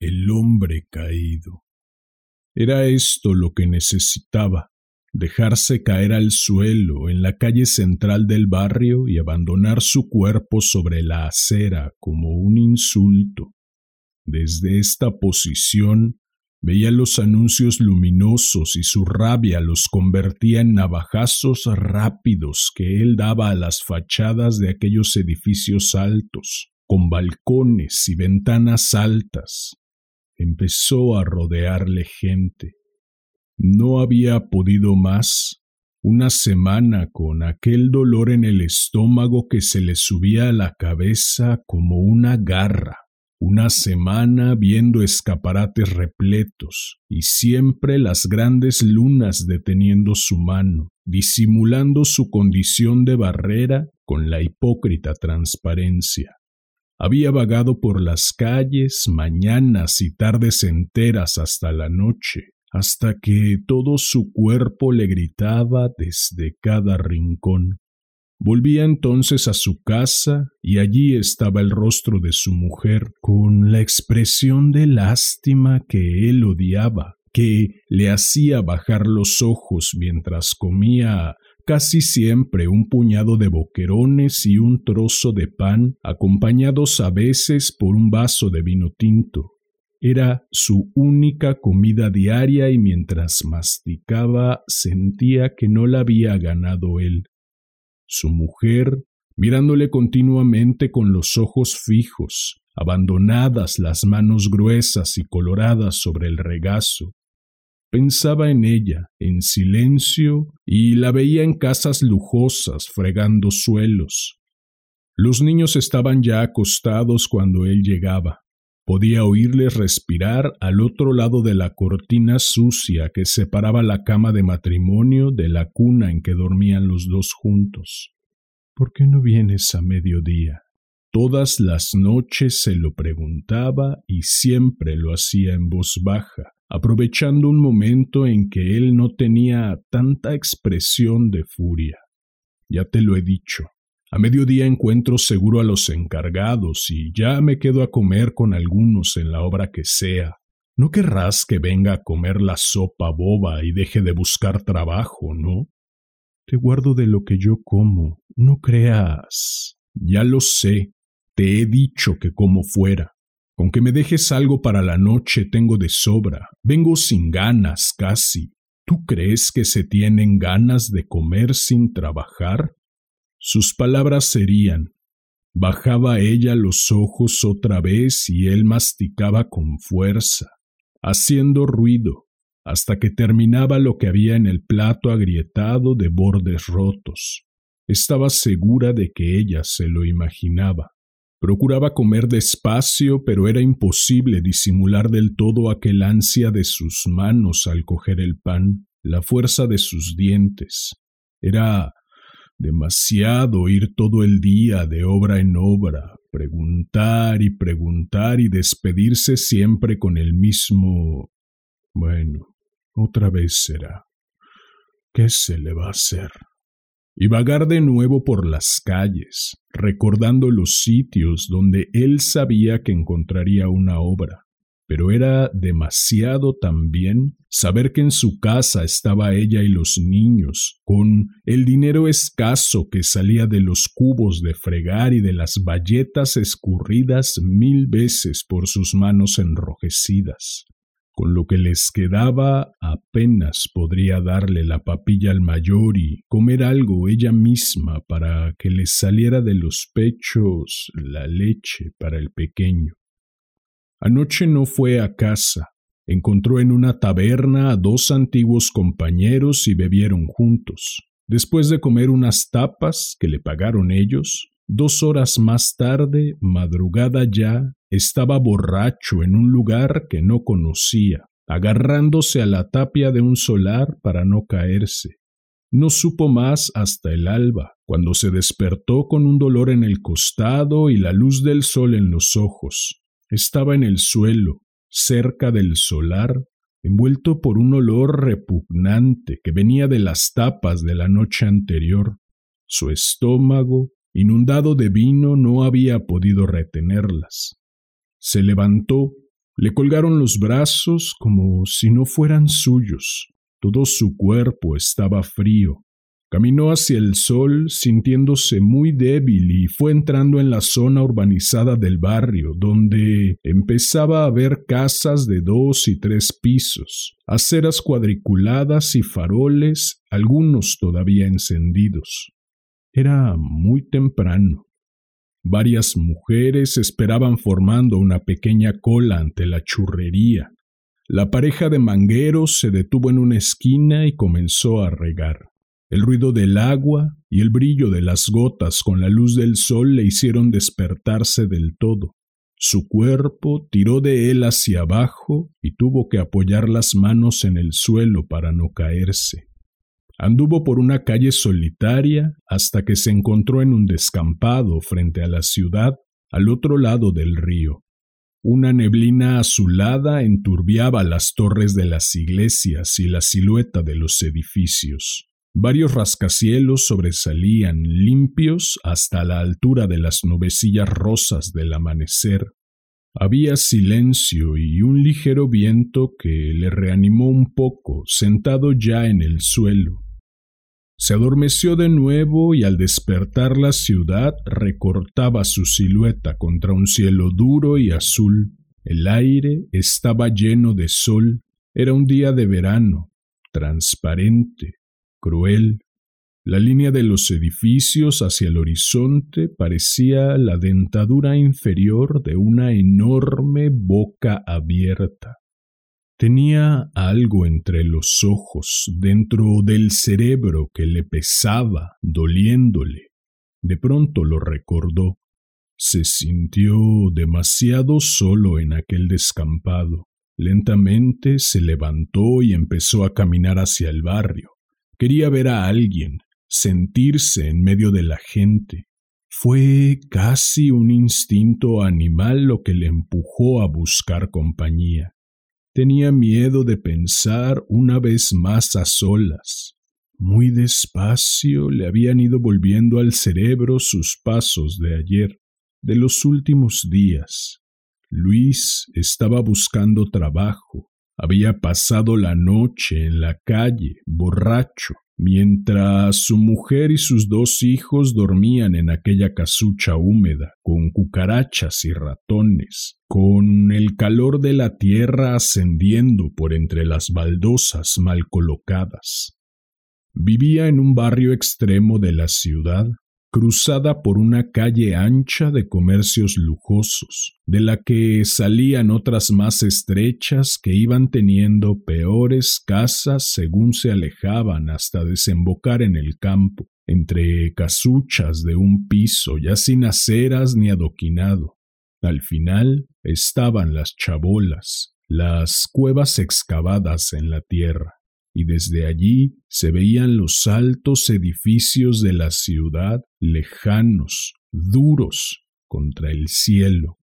el hombre caído. Era esto lo que necesitaba, dejarse caer al suelo en la calle central del barrio y abandonar su cuerpo sobre la acera como un insulto. Desde esta posición veía los anuncios luminosos y su rabia los convertía en navajazos rápidos que él daba a las fachadas de aquellos edificios altos, con balcones y ventanas altas, empezó a rodearle gente. No había podido más. Una semana con aquel dolor en el estómago que se le subía a la cabeza como una garra. Una semana viendo escaparates repletos y siempre las grandes lunas deteniendo su mano, disimulando su condición de barrera con la hipócrita transparencia. Había vagado por las calles mañanas y tardes enteras hasta la noche, hasta que todo su cuerpo le gritaba desde cada rincón. Volvía entonces a su casa y allí estaba el rostro de su mujer con la expresión de lástima que él odiaba, que le hacía bajar los ojos mientras comía casi siempre un puñado de boquerones y un trozo de pan, acompañados a veces por un vaso de vino tinto. Era su única comida diaria y mientras masticaba sentía que no la había ganado él. Su mujer, mirándole continuamente con los ojos fijos, abandonadas las manos gruesas y coloradas sobre el regazo, Pensaba en ella, en silencio, y la veía en casas lujosas, fregando suelos. Los niños estaban ya acostados cuando él llegaba. Podía oírles respirar al otro lado de la cortina sucia que separaba la cama de matrimonio de la cuna en que dormían los dos juntos. ¿Por qué no vienes a mediodía? Todas las noches se lo preguntaba y siempre lo hacía en voz baja, aprovechando un momento en que él no tenía tanta expresión de furia. Ya te lo he dicho. A mediodía encuentro seguro a los encargados y ya me quedo a comer con algunos en la obra que sea. No querrás que venga a comer la sopa boba y deje de buscar trabajo, ¿no? Te guardo de lo que yo como, no creas. Ya lo sé, te he dicho que como fuera. Con que me dejes algo para la noche tengo de sobra. Vengo sin ganas casi. ¿Tú crees que se tienen ganas de comer sin trabajar? Sus palabras serían Bajaba ella los ojos otra vez y él masticaba con fuerza, haciendo ruido, hasta que terminaba lo que había en el plato agrietado de bordes rotos. Estaba segura de que ella se lo imaginaba. Procuraba comer despacio, pero era imposible disimular del todo aquel ansia de sus manos al coger el pan, la fuerza de sus dientes. Era demasiado ir todo el día de obra en obra, preguntar y preguntar y despedirse siempre con el mismo. Bueno, otra vez será. ¿Qué se le va a hacer? Y vagar de nuevo por las calles, recordando los sitios donde él sabía que encontraría una obra. Pero era demasiado también saber que en su casa estaba ella y los niños, con el dinero escaso que salía de los cubos de fregar y de las bayetas escurridas mil veces por sus manos enrojecidas. Con lo que les quedaba apenas podría darle la papilla al mayor y comer algo ella misma para que les saliera de los pechos la leche para el pequeño. Anoche no fue a casa. Encontró en una taberna a dos antiguos compañeros y bebieron juntos. Después de comer unas tapas que le pagaron ellos, Dos horas más tarde, madrugada ya, estaba borracho en un lugar que no conocía, agarrándose a la tapia de un solar para no caerse. No supo más hasta el alba, cuando se despertó con un dolor en el costado y la luz del sol en los ojos. Estaba en el suelo, cerca del solar, envuelto por un olor repugnante que venía de las tapas de la noche anterior. Su estómago, inundado de vino, no había podido retenerlas. Se levantó, le colgaron los brazos como si no fueran suyos, todo su cuerpo estaba frío. Caminó hacia el sol sintiéndose muy débil y fue entrando en la zona urbanizada del barrio, donde empezaba a ver casas de dos y tres pisos, aceras cuadriculadas y faroles, algunos todavía encendidos. Era muy temprano. Varias mujeres esperaban formando una pequeña cola ante la churrería. La pareja de mangueros se detuvo en una esquina y comenzó a regar. El ruido del agua y el brillo de las gotas con la luz del sol le hicieron despertarse del todo. Su cuerpo tiró de él hacia abajo y tuvo que apoyar las manos en el suelo para no caerse. Anduvo por una calle solitaria hasta que se encontró en un descampado frente a la ciudad al otro lado del río. Una neblina azulada enturbiaba las torres de las iglesias y la silueta de los edificios. Varios rascacielos sobresalían limpios hasta la altura de las nubecillas rosas del amanecer. Había silencio y un ligero viento que le reanimó un poco, sentado ya en el suelo. Se adormeció de nuevo y al despertar la ciudad recortaba su silueta contra un cielo duro y azul. El aire estaba lleno de sol. Era un día de verano, transparente, cruel. La línea de los edificios hacia el horizonte parecía la dentadura inferior de una enorme boca abierta. Tenía algo entre los ojos, dentro del cerebro que le pesaba, doliéndole. De pronto lo recordó. Se sintió demasiado solo en aquel descampado. Lentamente se levantó y empezó a caminar hacia el barrio. Quería ver a alguien, sentirse en medio de la gente. Fue casi un instinto animal lo que le empujó a buscar compañía. Tenía miedo de pensar una vez más a solas. Muy despacio le habían ido volviendo al cerebro sus pasos de ayer, de los últimos días. Luis estaba buscando trabajo, había pasado la noche en la calle, borracho, mientras su mujer y sus dos hijos dormían en aquella casucha húmeda, con cucarachas y ratones, con el calor de la tierra ascendiendo por entre las baldosas mal colocadas. Vivía en un barrio extremo de la ciudad, cruzada por una calle ancha de comercios lujosos, de la que salían otras más estrechas que iban teniendo peores casas según se alejaban hasta desembocar en el campo, entre casuchas de un piso ya sin aceras ni adoquinado. Al final estaban las chabolas, las cuevas excavadas en la tierra y desde allí se veían los altos edificios de la ciudad lejanos, duros, contra el cielo.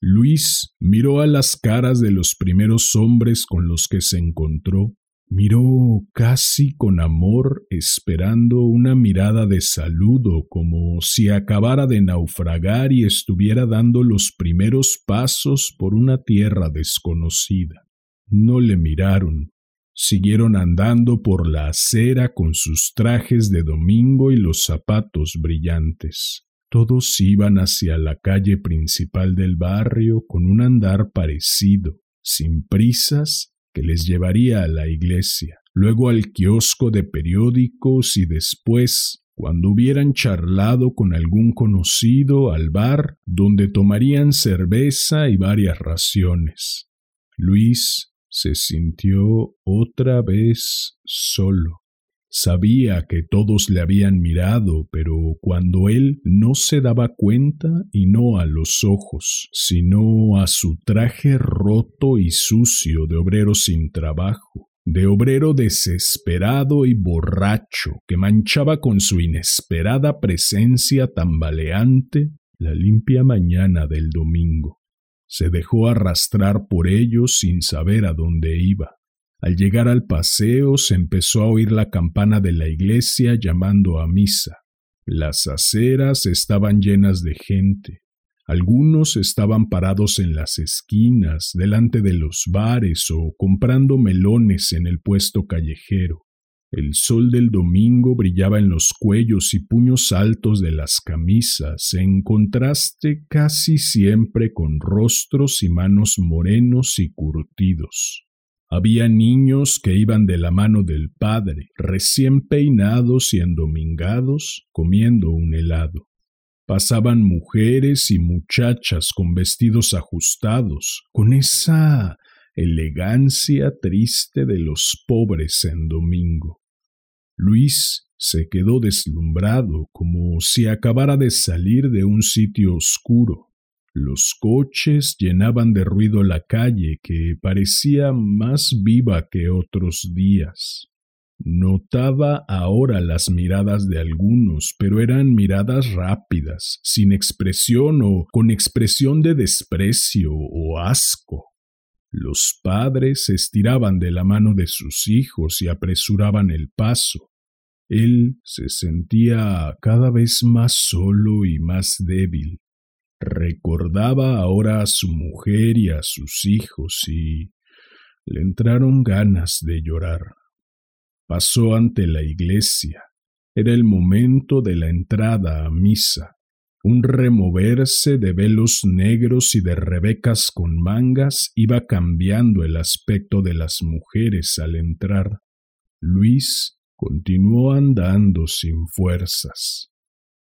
Luis miró a las caras de los primeros hombres con los que se encontró, miró casi con amor, esperando una mirada de saludo, como si acabara de naufragar y estuviera dando los primeros pasos por una tierra desconocida. No le miraron, Siguieron andando por la acera con sus trajes de domingo y los zapatos brillantes. Todos iban hacia la calle principal del barrio con un andar parecido, sin prisas, que les llevaría a la iglesia, luego al kiosco de periódicos y después, cuando hubieran charlado con algún conocido, al bar, donde tomarían cerveza y varias raciones. Luis se sintió otra vez solo. Sabía que todos le habían mirado, pero cuando él no se daba cuenta y no a los ojos, sino a su traje roto y sucio de obrero sin trabajo, de obrero desesperado y borracho que manchaba con su inesperada presencia tambaleante la limpia mañana del domingo. Se dejó arrastrar por ellos sin saber a dónde iba. Al llegar al paseo se empezó a oír la campana de la iglesia llamando a misa. Las aceras estaban llenas de gente. Algunos estaban parados en las esquinas, delante de los bares o comprando melones en el puesto callejero. El sol del domingo brillaba en los cuellos y puños altos de las camisas, en contraste casi siempre con rostros y manos morenos y curtidos. Había niños que iban de la mano del padre, recién peinados y endomingados, comiendo un helado. Pasaban mujeres y muchachas con vestidos ajustados, con esa elegancia triste de los pobres en domingo. Luis se quedó deslumbrado como si acabara de salir de un sitio oscuro. Los coches llenaban de ruido la calle que parecía más viva que otros días. Notaba ahora las miradas de algunos, pero eran miradas rápidas, sin expresión o con expresión de desprecio o asco. Los padres se estiraban de la mano de sus hijos y apresuraban el paso. Él se sentía cada vez más solo y más débil. Recordaba ahora a su mujer y a sus hijos y le entraron ganas de llorar. Pasó ante la iglesia. Era el momento de la entrada a misa. Un removerse de velos negros y de rebecas con mangas iba cambiando el aspecto de las mujeres al entrar. Luis continuó andando sin fuerzas.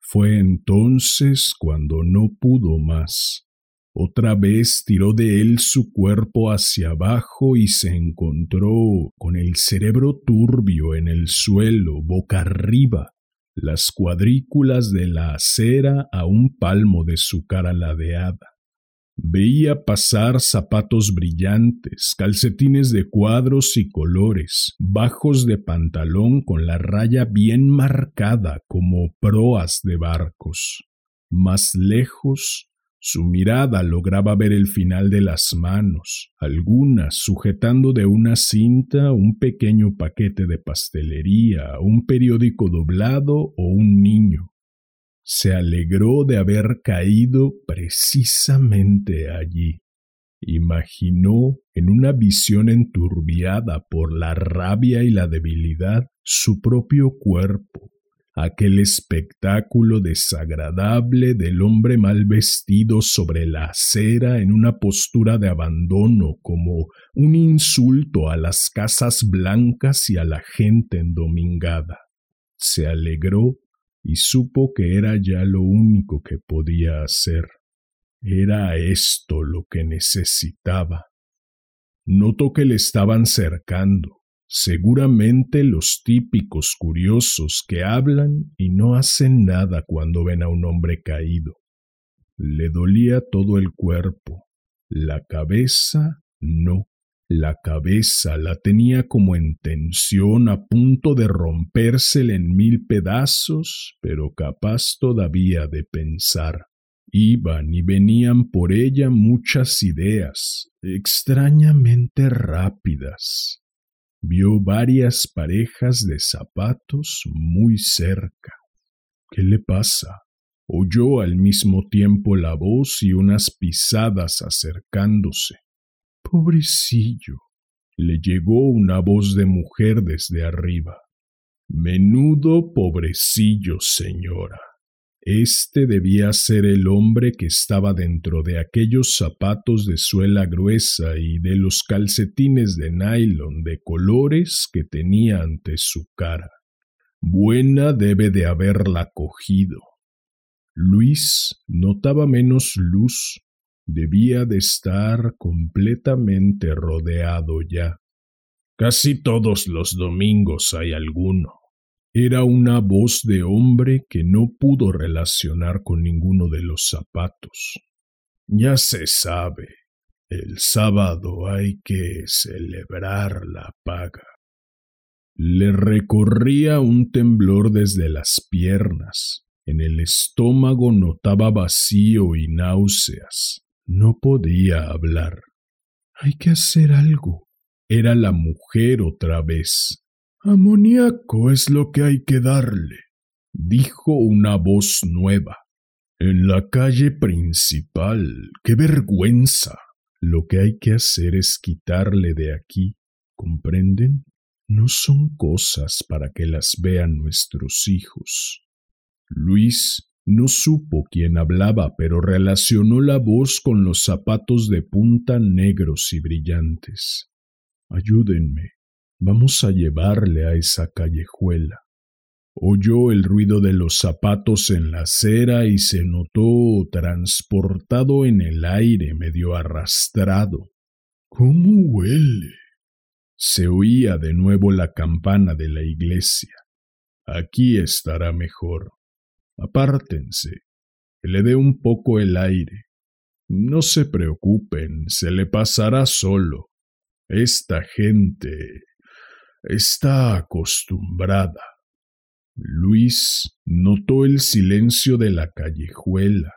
Fue entonces cuando no pudo más. Otra vez tiró de él su cuerpo hacia abajo y se encontró con el cerebro turbio en el suelo, boca arriba, las cuadrículas de la acera a un palmo de su cara ladeada. Veía pasar zapatos brillantes, calcetines de cuadros y colores, bajos de pantalón con la raya bien marcada como proas de barcos. Más lejos, su mirada lograba ver el final de las manos, algunas sujetando de una cinta un pequeño paquete de pastelería, un periódico doblado o un niño se alegró de haber caído precisamente allí. Imaginó en una visión enturbiada por la rabia y la debilidad su propio cuerpo, aquel espectáculo desagradable del hombre mal vestido sobre la acera en una postura de abandono como un insulto a las casas blancas y a la gente endomingada. Se alegró y supo que era ya lo único que podía hacer. Era esto lo que necesitaba. Notó que le estaban cercando, seguramente los típicos curiosos que hablan y no hacen nada cuando ven a un hombre caído. Le dolía todo el cuerpo, la cabeza no. La cabeza la tenía como en tensión a punto de rompérsele en mil pedazos, pero capaz todavía de pensar. Iban y venían por ella muchas ideas, extrañamente rápidas. Vio varias parejas de zapatos muy cerca. ¿Qué le pasa? Oyó al mismo tiempo la voz y unas pisadas acercándose. Pobrecillo. le llegó una voz de mujer desde arriba. Menudo pobrecillo, señora. Este debía ser el hombre que estaba dentro de aquellos zapatos de suela gruesa y de los calcetines de nylon de colores que tenía ante su cara. Buena debe de haberla cogido. Luis notaba menos luz debía de estar completamente rodeado ya. Casi todos los domingos hay alguno, Era una voz de hombre que no pudo relacionar con ninguno de los zapatos. Ya se sabe, el sábado hay que celebrar la paga. Le recorría un temblor desde las piernas. En el estómago notaba vacío y náuseas. No podía hablar. Hay que hacer algo. Era la mujer otra vez. Amoníaco es lo que hay que darle, dijo una voz nueva. En la calle principal. ¡Qué vergüenza! Lo que hay que hacer es quitarle de aquí. ¿Comprenden? No son cosas para que las vean nuestros hijos. Luis no supo quién hablaba, pero relacionó la voz con los zapatos de punta negros y brillantes. Ayúdenme, Vamos a llevarle a esa callejuela. Oyó el ruido de los zapatos en la acera y se notó transportado en el aire medio arrastrado. ¿Cómo huele? Se oía de nuevo la campana de la iglesia. Aquí estará mejor. Apártense, le dé un poco el aire. No se preocupen, se le pasará solo. Esta gente Está acostumbrada. Luis notó el silencio de la callejuela,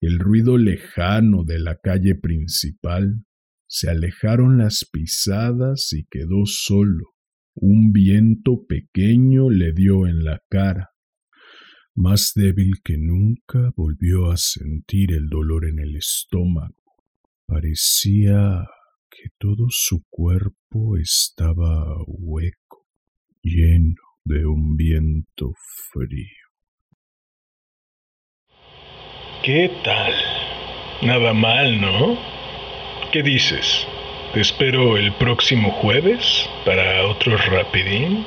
el ruido lejano de la calle principal. Se alejaron las pisadas y quedó solo. Un viento pequeño le dio en la cara. Más débil que nunca volvió a sentir el dolor en el estómago. Parecía que todo su cuerpo estaba hueco, lleno de un viento frío. ¿Qué tal? Nada mal, ¿no? ¿Qué dices? ¿Te espero el próximo jueves para otro rapidín?